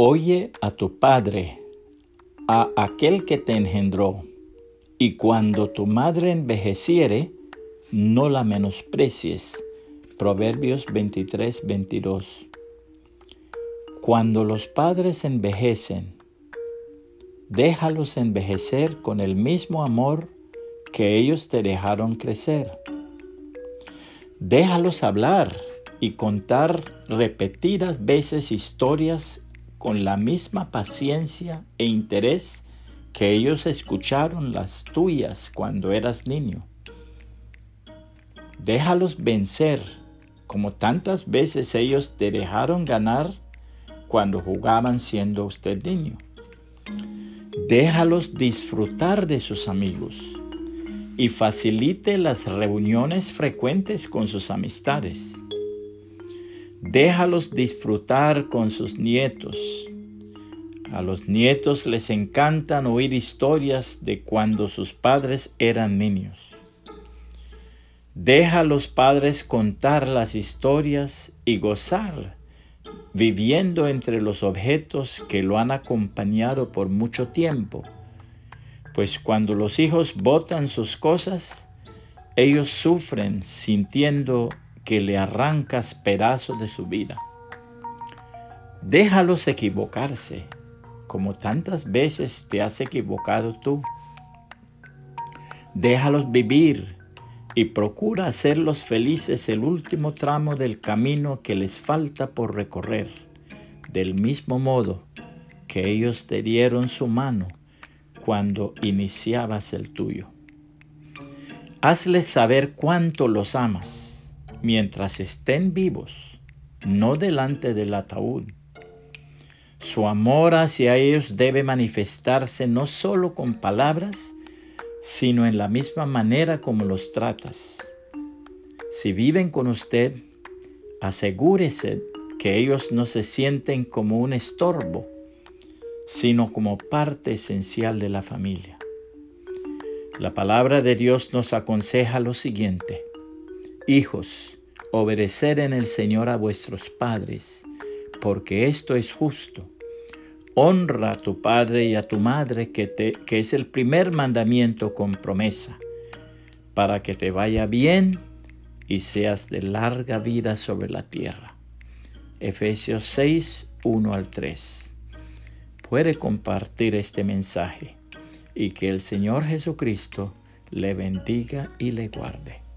Oye a tu padre, a aquel que te engendró, y cuando tu madre envejeciere, no la menosprecies. Proverbios 23, 22. Cuando los padres envejecen, déjalos envejecer con el mismo amor que ellos te dejaron crecer. Déjalos hablar y contar repetidas veces historias con la misma paciencia e interés que ellos escucharon las tuyas cuando eras niño. Déjalos vencer como tantas veces ellos te dejaron ganar cuando jugaban siendo usted niño. Déjalos disfrutar de sus amigos y facilite las reuniones frecuentes con sus amistades. Déjalos disfrutar con sus nietos. A los nietos les encantan oír historias de cuando sus padres eran niños. Deja a los padres contar las historias y gozar viviendo entre los objetos que lo han acompañado por mucho tiempo. Pues cuando los hijos botan sus cosas, ellos sufren sintiendo que le arrancas pedazos de su vida. Déjalos equivocarse, como tantas veces te has equivocado tú. Déjalos vivir y procura hacerlos felices el último tramo del camino que les falta por recorrer, del mismo modo que ellos te dieron su mano cuando iniciabas el tuyo. Hazles saber cuánto los amas mientras estén vivos, no delante del ataúd. Su amor hacia ellos debe manifestarse no solo con palabras, sino en la misma manera como los tratas. Si viven con usted, asegúrese que ellos no se sienten como un estorbo, sino como parte esencial de la familia. La palabra de Dios nos aconseja lo siguiente. Hijos, obedecer en el Señor a vuestros padres, porque esto es justo honra a tu padre y a tu madre, que, que es el primer mandamiento con promesa, para que te vaya bien y seas de larga vida sobre la tierra. Efesios 6, 1 al 3. Puede compartir este mensaje y que el Señor Jesucristo le bendiga y le guarde.